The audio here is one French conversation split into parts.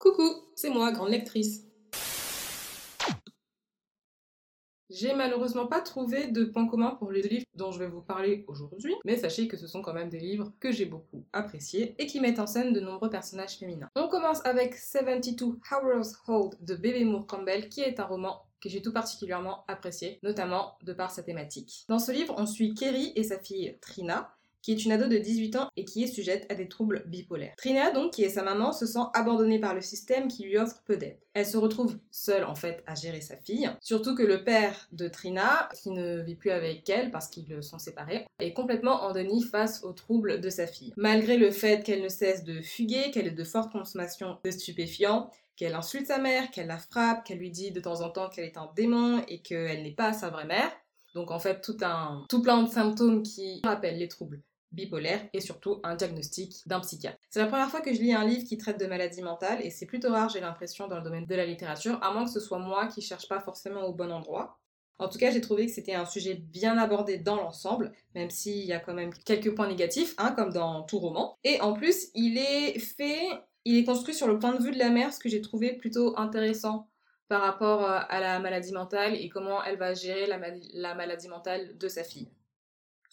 Coucou, c'est moi, grande lectrice. J'ai malheureusement pas trouvé de point commun pour les deux livres dont je vais vous parler aujourd'hui, mais sachez que ce sont quand même des livres que j'ai beaucoup appréciés et qui mettent en scène de nombreux personnages féminins. On commence avec 72 Hours Hold de Bébé Moore Campbell, qui est un roman que j'ai tout particulièrement apprécié, notamment de par sa thématique. Dans ce livre, on suit Kerry et sa fille Trina, qui est une ado de 18 ans et qui est sujette à des troubles bipolaires. Trina, donc, qui est sa maman, se sent abandonnée par le système qui lui offre peu d'aide. Elle se retrouve seule, en fait, à gérer sa fille, surtout que le père de Trina, qui ne vit plus avec elle parce qu'ils sont séparés, est complètement en déni face aux troubles de sa fille. Malgré le fait qu'elle ne cesse de fuguer, qu'elle ait de fortes consommations de stupéfiants, qu'elle insulte sa mère, qu'elle la frappe, qu'elle lui dit de temps en temps qu'elle est un démon et qu'elle n'est pas sa vraie mère. Donc en fait, tout un tout plein de symptômes qui rappellent les troubles bipolaire et surtout un diagnostic d'un psychiatre. C'est la première fois que je lis un livre qui traite de maladies mentales et c'est plutôt rare, j'ai l'impression, dans le domaine de la littérature, à moins que ce soit moi qui cherche pas forcément au bon endroit. En tout cas, j'ai trouvé que c'était un sujet bien abordé dans l'ensemble, même s'il y a quand même quelques points négatifs, hein, comme dans tout roman. Et en plus, il est fait, il est construit sur le point de vue de la mère, ce que j'ai trouvé plutôt intéressant par rapport euh, à la maladie mentale et comment elle va gérer la maladie mentale de sa fille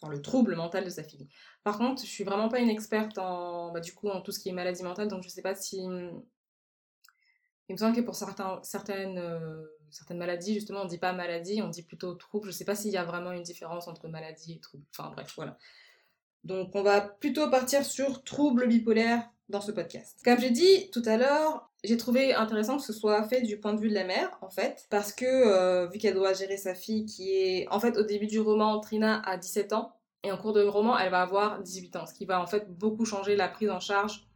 le trouble mental de sa fille. Par contre, je suis vraiment pas une experte en, bah, du coup, en tout ce qui est maladie mentale, donc je sais pas si. Il me semble que pour euh, certaines maladies, justement, on dit pas maladie, on dit plutôt trouble. Je sais pas s'il y a vraiment une différence entre maladie et trouble. Enfin bref, voilà. Donc on va plutôt partir sur trouble bipolaire dans ce podcast. Comme j'ai dit tout à l'heure, j'ai trouvé intéressant que ce soit fait du point de vue de la mère, en fait, parce que euh, vu qu'elle doit gérer sa fille qui est... En fait, au début du roman, Trina a 17 ans, et en cours de roman, elle va avoir 18 ans, ce qui va en fait beaucoup changer la prise en charge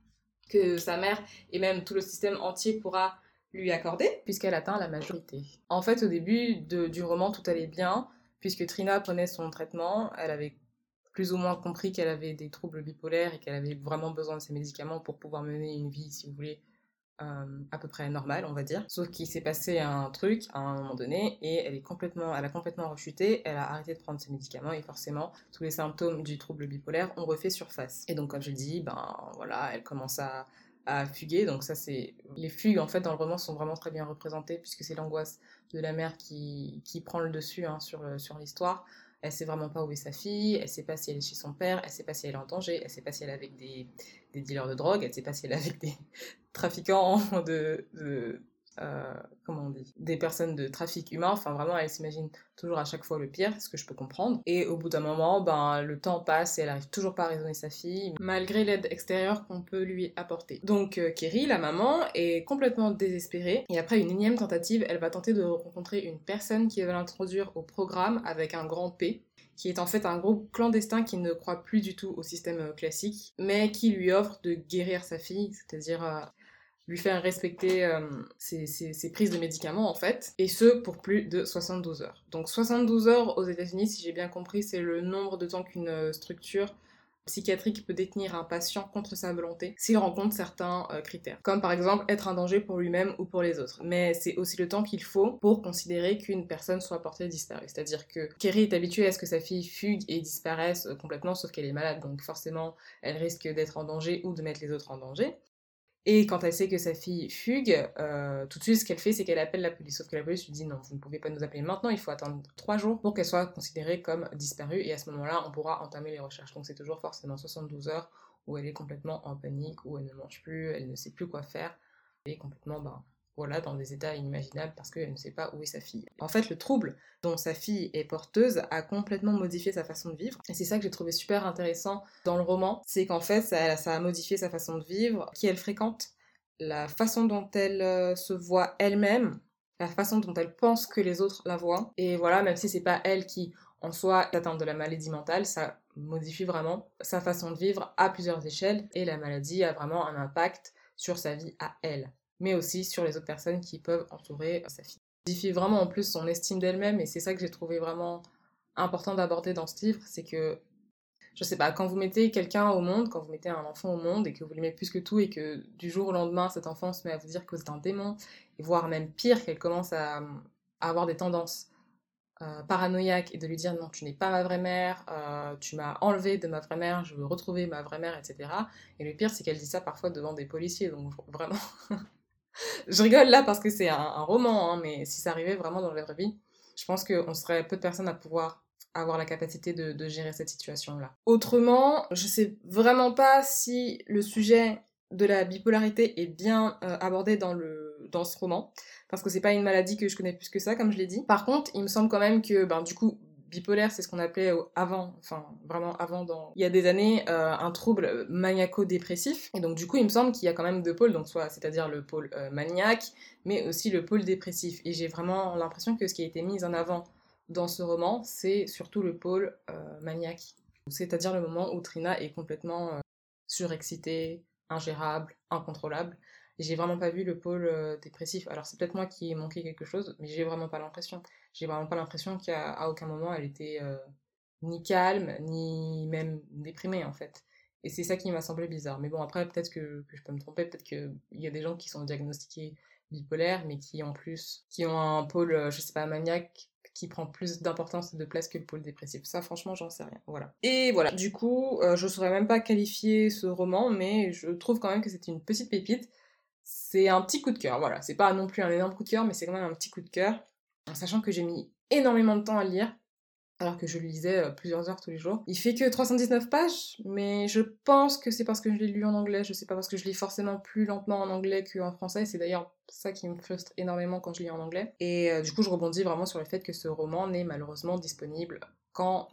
que sa mère et même tout le système entier pourra lui accorder, puisqu'elle atteint la majorité. En fait, au début du roman, tout allait bien, puisque Trina prenait son traitement, elle avait plus ou moins compris qu'elle avait des troubles bipolaires et qu'elle avait vraiment besoin de ses médicaments pour pouvoir mener une vie, si vous voulez, euh, à peu près normale, on va dire. Sauf qu'il s'est passé un truc à un moment donné et elle est complètement, elle a complètement rechuté, elle a arrêté de prendre ses médicaments et forcément tous les symptômes du trouble bipolaire ont refait surface. Et donc comme je dis, ben voilà, elle commence à, à fuguer. Donc ça c'est les fugues en fait dans le roman sont vraiment très bien représentées puisque c'est l'angoisse de la mère qui, qui prend le dessus hein, sur, sur l'histoire. Elle sait vraiment pas où est sa fille, elle sait pas si elle est chez son père, elle sait pas si elle est en danger, elle sait pas si elle est avec des, des dealers de drogue, elle sait pas si elle est avec des trafiquants de, euh, comment on dit, des personnes de trafic humain. Enfin, vraiment, elle s'imagine toujours à chaque fois le pire, ce que je peux comprendre. Et au bout d'un moment, ben, le temps passe et elle arrive toujours pas à raisonner sa fille, malgré l'aide extérieure qu'on peut lui apporter. Donc, euh, Kerry, la maman, est complètement désespérée. Et après une énième tentative, elle va tenter de rencontrer une personne qui va l'introduire au programme avec un grand P qui est en fait un groupe clandestin qui ne croit plus du tout au système euh, classique, mais qui lui offre de guérir sa fille, c'est-à-dire lui faire respecter euh, ses, prises de médicaments en fait, et ce pour plus de 72 heures. Donc 72 heures aux États-Unis, si j'ai bien compris, c'est le nombre de temps qu'une euh, structure psychiatrique peut détenir un patient contre sa volonté s'il rencontre certains euh, critères, comme par exemple être un danger pour lui-même ou pour les autres. Mais c'est aussi le temps qu'il faut pour considérer qu'une personne soit portée disparue. C'est-à-dire que Kerry est habituée à ce que sa fille fugue et disparaisse complètement, sauf qu'elle est malade, donc forcément elle risque d'être en danger ou de mettre les autres en danger. Et quand elle sait que sa fille fugue, euh, tout de suite, ce qu'elle fait, c'est qu'elle appelle la police. Sauf que la police lui dit non, vous ne pouvez pas nous appeler maintenant, il faut attendre trois jours pour qu'elle soit considérée comme disparue. Et à ce moment-là, on pourra entamer les recherches. Donc c'est toujours forcément 72 heures où elle est complètement en panique, où elle ne mange plus, elle ne sait plus quoi faire. Elle est complètement ben, voilà, dans des états inimaginables parce qu'elle ne sait pas où est sa fille. En fait, le trouble dont sa fille est porteuse a complètement modifié sa façon de vivre. Et c'est ça que j'ai trouvé super intéressant dans le roman, c'est qu'en fait, ça, a modifié sa façon de vivre, qui elle fréquente, la façon dont elle euh, se voit elle-même, la façon dont elle pense que les autres la voient. Et voilà, même si c'est pas elle qui en soi atteinte de la maladie mentale, ça modifie vraiment sa façon de vivre à plusieurs échelles et la maladie a vraiment un impact sur sa vie à elle mais aussi sur les autres personnes qui peuvent entourer sa fille. Modifie vraiment en plus son estime d'elle-même et c'est ça que j'ai trouvé vraiment important d'aborder dans ce livre, c'est que je sais pas, quand vous mettez quelqu'un au monde, quand vous mettez un enfant au monde et que vous l'aimez plus que tout et que du jour au lendemain cet enfant se met à vous dire que c'est un démon, et voire même pire, qu'elle commence à, avoir des tendances euh, paranoïaques et de lui dire non, tu n'es pas ma vraie mère, euh, tu m'as enlevé de ma vraie mère, je veux retrouver ma vraie mère, etc. Et le pire, c'est qu'elle dit ça parfois devant des policiers, donc vraiment. je rigole là parce que c'est un, roman, hein, mais si ça arrivait vraiment dans la vraie vie, je pense qu'on serait peu de personnes à pouvoir avoir la capacité de, gérer cette situation-là. Autrement, je sais vraiment pas si le sujet de la bipolarité est bien euh, abordé dans, le, ce roman, parce que c'est pas une maladie que je connais plus que ça, comme je l'ai dit. Par contre, il me semble quand même que, ben, du coup, bipolaire, c'est ce qu'on appelait avant, enfin vraiment avant, il y a des années, euh, un trouble maniaco-dépressif. Et donc du coup, il me semble qu'il y a quand même deux pôles, donc soit c'est-à-dire le pôle euh, maniaque, mais aussi le pôle dépressif. Et j'ai vraiment l'impression que ce qui a été mis en avant dans ce roman, c'est surtout le pôle euh, maniaque. C'est-à-dire le moment où Trina est complètement surexcitée, ingérable, incontrôlable. J'ai vraiment pas vu le pôle dépressif. Alors c'est peut-être moi qui ai manqué quelque chose, mais j'ai vraiment pas l'impression. J'ai vraiment pas l'impression qu'à aucun moment elle était ni calme, ni même déprimée en fait. Et c'est ça qui m'a semblé bizarre. Mais bon, après, peut-être que, je peux me tromper, peut-être qu'il y a des gens qui sont diagnostiqués bipolaires, mais qui en plus, qui ont un pôle, je sais pas, maniaque, qui prend plus d'importance et de place que le pôle dépressif. Ça, franchement, j'en sais rien. Voilà. Et voilà. Du coup, euh, je saurais même pas qualifier ce roman, mais je trouve quand même que c'est une petite pépite. C'est un petit coup de cœur. Voilà. C'est pas non plus un énorme coup de cœur, mais c'est quand même un petit coup de cœur. En sachant que j'ai mis énormément de temps à lire alors que je le lisais euh, plusieurs heures tous les jours. Il fait que 319 pages, mais je pense que c'est parce que je l'ai lu en anglais, je sais pas parce que je lis forcément plus lentement en anglais qu'en français, c'est d'ailleurs ça qui me frustre énormément quand je lis en anglais. Et euh, du coup, je rebondis vraiment sur le fait que ce roman n'est malheureusement disponible qu'en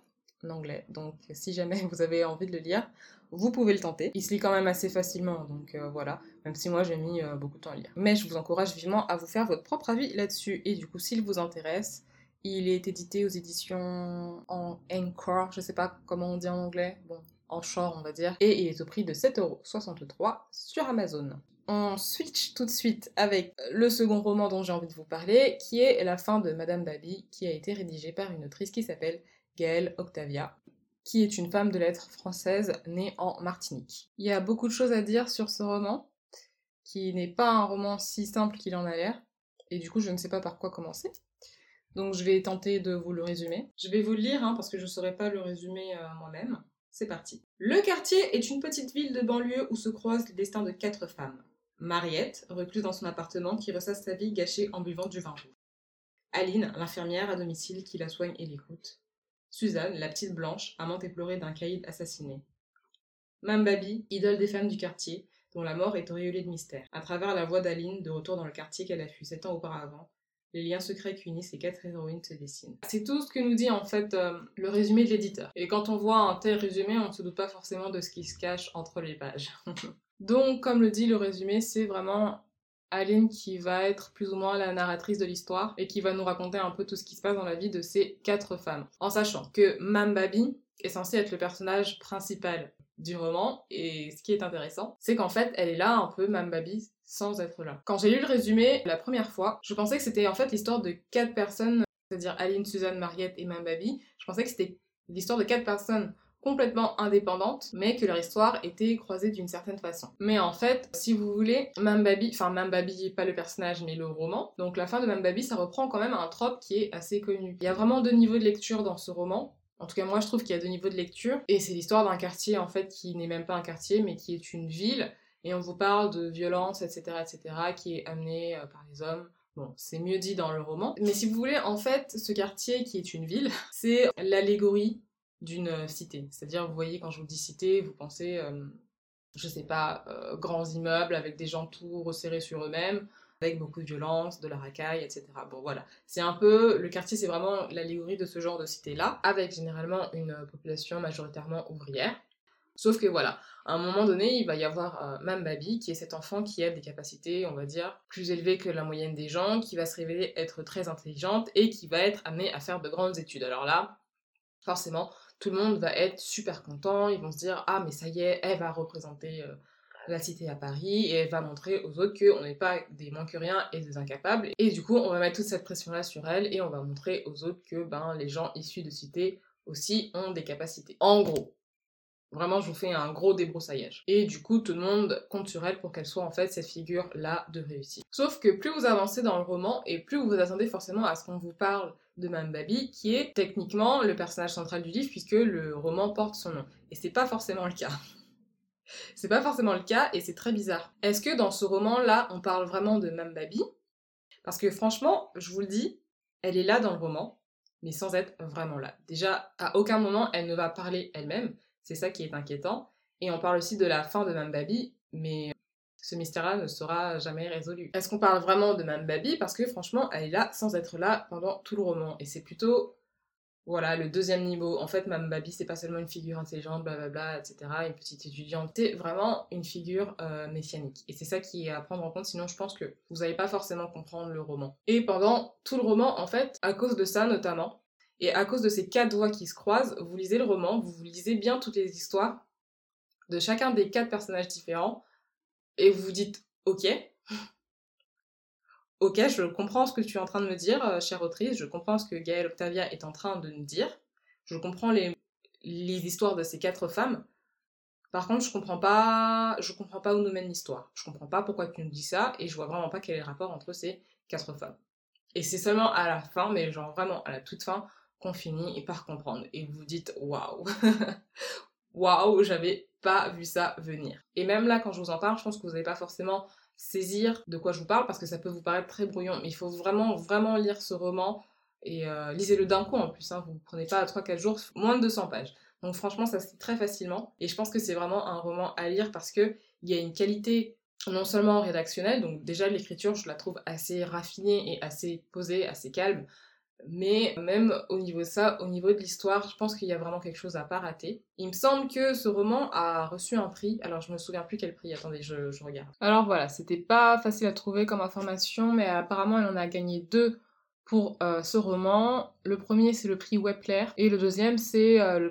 anglais. Donc si jamais vous avez envie de le lire, vous pouvez le tenter. Il se lit quand même assez facilement, donc euh, voilà, même si moi j'ai mis beaucoup de temps à lire. Mais je vous encourage vivement à vous faire votre propre avis là-dessus, et du coup s'il vous intéresse, il est édité aux éditions en Encore, je sais pas comment on dit en anglais, bon, en short on va dire, et il est au prix de 7,63€ sur Amazon. On switch tout de suite avec le second roman dont j'ai envie de vous parler, qui est La fin de Madame Baby, qui a été rédigé par une autrice qui s'appelle Gaëlle Octavia, qui est une femme de lettres française née en Martinique. Il y a beaucoup de choses à dire sur ce roman, qui n'est pas un roman si simple qu'il en a l'air, et du coup je ne sais pas par quoi commencer. Donc je vais tenter de vous le résumer. Je vais vous le lire hein, parce que je ne saurais pas le résumer euh, moi-même. C'est parti. Le quartier est une petite ville de banlieue où se croisent les destins de quatre femmes. Mariette, recluse dans son appartement, qui ressasse sa vie gâchée en buvant du vin rouge. Aline, l'infirmière à domicile qui la soigne et l'écoute. Suzanne, la petite blanche, amante éplorée d'un caïd assassiné. Mambabi, idole des femmes du quartier, dont la mort est auréolée de mystère. À travers la voix d'Aline, de retour dans le quartier qu'elle a fui sept ans auparavant, les liens secrets qui unissent ces quatre héroïnes se dessinent. C'est tout ce que nous dit en fait euh, le résumé de l'éditeur. Et quand on voit un tel résumé, on ne se doute pas forcément de ce qui se cache entre les pages. Donc, comme le dit le résumé, c'est vraiment Aline qui va être plus ou moins la narratrice de l'histoire et qui va nous raconter un peu tout ce qui se passe dans la vie de ces quatre femmes. En sachant que Mambabi est censée être le personnage principal du roman. Et ce qui est intéressant, c'est qu'en fait, elle est là un peu Mambabi sans être là. Quand j'ai lu le résumé la première fois, je pensais que c'était en fait l'histoire de quatre personnes, c'est-à-dire Aline, Suzanne, Mariette et Mambabi. Je pensais que c'était l'histoire de quatre personnes complètement indépendantes, mais que leur histoire était croisée d'une certaine façon. Mais en fait, si vous voulez, Mambabi, enfin Mambabi, pas le personnage, mais le roman, donc la fin de Mambabi, ça reprend quand même un trope qui est assez connu. Il y a vraiment deux niveaux de lecture dans ce roman. En tout cas, moi, je trouve qu'il y a deux niveaux de lecture. Et c'est l'histoire d'un quartier, en fait, qui n'est même pas un quartier, mais qui est une ville. Et on vous parle de violence, etc., etc., qui est amenée euh, par les hommes. Bon, c'est mieux dit dans le roman. Mais si vous voulez, en fait, ce quartier qui est une ville, c'est l'allégorie d'une euh, cité. C'est-à-dire, vous voyez, quand je vous dis cité, vous pensez, euh, je sais pas, grands immeubles avec des gens tout resserrés sur eux-mêmes, avec beaucoup de violence, de la racaille, etc. Bon voilà, c'est un peu, le quartier c'est vraiment l'allégorie de ce genre de cité-là, avec généralement une population majoritairement ouvrière. Sauf que voilà, à un moment donné, il va y avoir euh, Mambabi, qui est cet enfant qui a des capacités, on va dire, plus élevées que la moyenne des gens, qui va se révéler être très intelligente et qui va être amenée à faire de grandes études. Alors là, forcément, tout le monde va être super content, ils vont se dire ah mais ça y est, elle va représenter euh, la cité à Paris et elle va montrer aux autres qu'on n'est pas des moins que rien et des incapables. Et du coup, on va mettre toute cette pression-là sur elle et on va montrer aux autres que ben, les gens issus de cité aussi ont des capacités. En gros. Vraiment, je vous fais un gros débroussaillage. Et du coup, tout le monde compte sur elle pour qu'elle soit en fait cette figure-là de réussite. Sauf que plus vous avancez dans le roman et plus vous vous attendez forcément à ce qu'on vous parle de Mme Babi, qui est techniquement le personnage central du livre puisque le roman porte son nom. Et c'est pas forcément le cas. C'est pas forcément le cas et c'est très bizarre. Est-ce que dans ce roman-là, on parle vraiment de Mambabi Parce que franchement, je vous le dis, elle est là dans le roman, mais sans être vraiment là. Déjà, à aucun moment, elle ne va parler elle-même. C'est ça qui est inquiétant. Et on parle aussi de la fin de Mambabi, mais ce mystère-là ne sera jamais résolu. Est-ce qu'on parle vraiment de Mambabi Parce que franchement, elle est là sans être là pendant tout le roman. Et c'est plutôt voilà, le deuxième niveau. En fait, Mme Babi, c'est pas seulement une figure intelligente, blablabla, etc., une petite étudiante. C'est vraiment une figure euh, messianique. Et c'est ça qui est à prendre en compte, sinon je pense que vous n'allez pas forcément comprendre le roman. Et pendant tout le roman, en fait, à cause de ça notamment, et à cause de ces quatre voix qui se croisent, vous lisez le roman, vous lisez bien toutes les histoires de chacun des quatre personnages différents, et vous vous dites, ok, ok, je comprends ce que tu es en train de me dire, euh, chère autrice, je comprends ce que Gaëlle Octavia est en train de me dire, je comprends les, histoires de ces quatre femmes. Par contre, je comprends pas, je comprends pas où nous mène l'histoire. Je comprends pas pourquoi tu nous dis ça et je vois vraiment pas quel est le rapport entre ces quatre femmes. Et c'est seulement à la fin, mais genre vraiment à la toute fin, qu'on finit par comprendre. Et vous vous dites waouh, waouh, j'avais pas vu ça venir. Et même là, quand je vous en parle, je pense que vous n'avez pas forcément saisir de quoi je vous parle parce que ça peut vous paraître très brouillon. Mais il faut vraiment, vraiment lire ce roman et euh, lisez-le d'un coup en plus. Hein. Vous ne prenez pas 3-4 jours, moins de 200 pages. Donc franchement, ça se lit très facilement. Et je pense que c'est vraiment un roman à lire parce qu'il y a une qualité non seulement rédactionnelle, donc déjà l'écriture, je la trouve assez raffinée et assez posée, assez calme. Mais même au niveau de ça, au niveau de l'histoire, je pense qu'il y a vraiment quelque chose à pas rater. Il me semble que ce roman a reçu un prix. Alors je me souviens plus quel prix. Attendez, je, regarde. Alors voilà, c'était pas facile à trouver comme information, mais apparemment elle en a gagné deux pour euh, ce roman. Le premier c'est le prix Wepler et le deuxième c'est euh,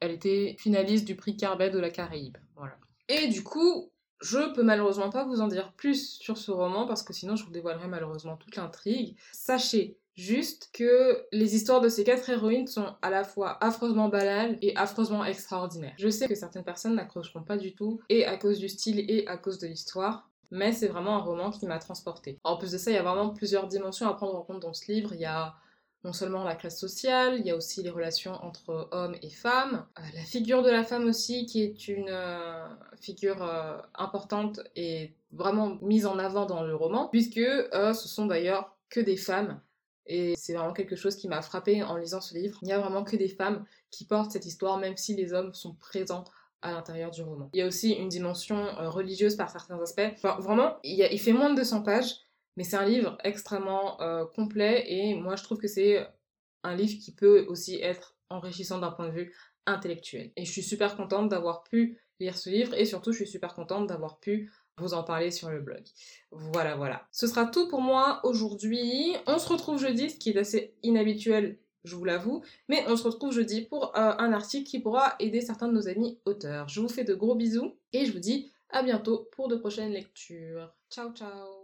elle était finaliste du prix Carbet de la Caraïbe. Voilà. Et du coup, je peux malheureusement pas vous en dire plus sur ce roman parce que sinon je vous dévoilerai malheureusement toute l'intrigue. Sachez Juste que les histoires de ces quatre héroïnes sont à la fois affreusement banales et affreusement extraordinaires. Je sais que certaines personnes n'accrocheront pas du tout, et à cause du style et à cause de l'histoire, mais c'est vraiment un roman qui m'a transporté. En plus de ça, il y a vraiment plusieurs dimensions à prendre en compte dans ce livre. Il y a non seulement la classe sociale, il y a aussi les relations entre hommes et femmes, euh, la figure de la femme aussi qui est une euh, figure euh, importante et vraiment mise en avant dans le roman, puisque ce sont d'ailleurs que des femmes et c'est vraiment quelque chose qui m'a frappé en lisant ce livre. Il n'y a vraiment que des femmes qui portent cette histoire, même si les hommes sont présents à l'intérieur du roman. Il y a aussi une dimension euh, religieuse par certains aspects. vraiment, il, fait moins de 200 pages, mais c'est un livre extrêmement euh, complet et moi je trouve que c'est un livre qui peut aussi être enrichissant d'un point de vue intellectuel. Et je suis super contente d'avoir pu lire ce livre et surtout je suis super contente d'avoir pu vous en parler sur le blog. Voilà, voilà. Ce sera tout pour moi aujourd'hui. On se retrouve jeudi, ce qui est assez inhabituel, je vous l'avoue, mais on se retrouve jeudi pour euh, un article qui pourra aider certains de nos amis auteurs. Je vous fais de gros bisous et je vous dis à bientôt pour de prochaines lectures. Ciao, ciao